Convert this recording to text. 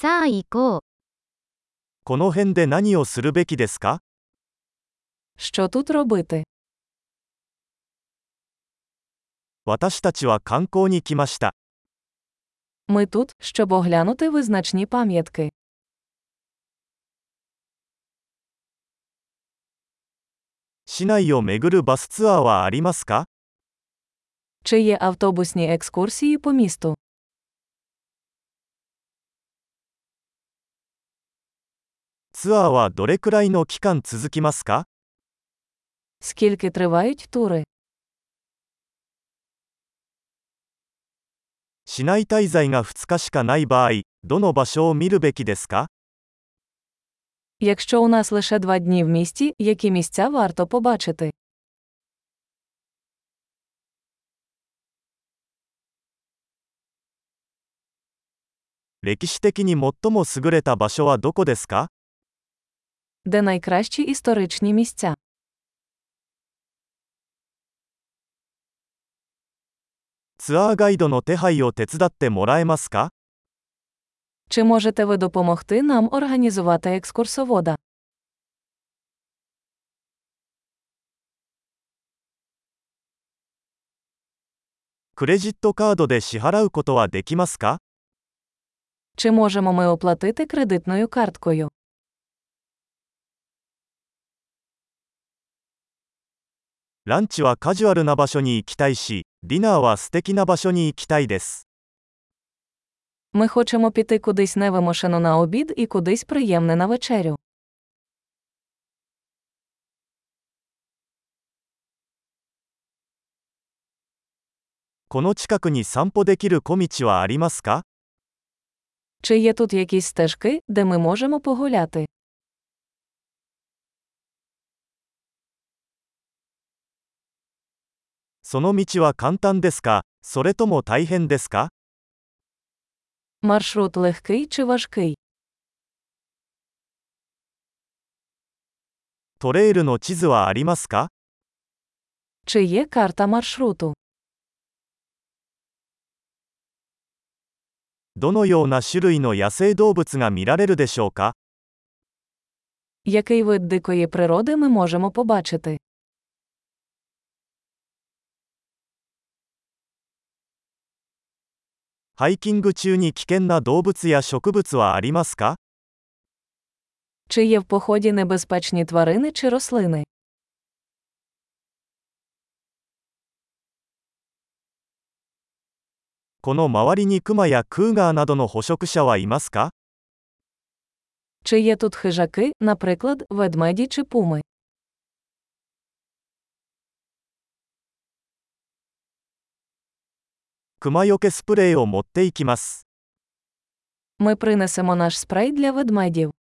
さあ行こう。この辺で何をするべきですか Що тут робити? 私たちは観光に来ました。 Ми тут, щоб оглянути визначні пам'ятки. 市内を巡るバスツアーはありますか Чи є автобусні екскурсії по місту? ツアーはどれくらいの期間続きますか Скільки тривають тури? 市内滞在が2日しかない場合、どの場所を見るべきですか Якщо у нас лише два дні в місті, які місця варто побачити? 歴史的に最も優れた場所はどこですか де найкращі історичні місця. Чи можете ви допомогти нам організувати екскурсовода? Кредитто? Чи можемо ми оплатити кредитною карткою? ランチはカジュアルな場所に行きたいし、ディナーは素敵な場所に行きたいです。 Ми хочемо піти кудись невимушено на обід і кудись приємне на вечерю. この近くに散歩できる小道はありますか Чи є тут якісь стежки, де ми можемо погуляти? その道は簡単ですかそれとも大変ですか Маршрут легкий чи важкий? トレイルの地図はありますか Чи є карта маршруту? どのような種類の野生動物が見られるでしょうか Який вид дикої природи ми можемо побачити? ハイキング中に危険な動物や植物はありますか Чи є в поході небезпечні тварини чи рослини? この周りにクマやクーガーなどの捕食者はいますか Чи є тут хижаки, наприклад, ведмеді чи пуми? クマよけスプレーを持っていきます。 Ми принесемо наш спрей для ведмедів.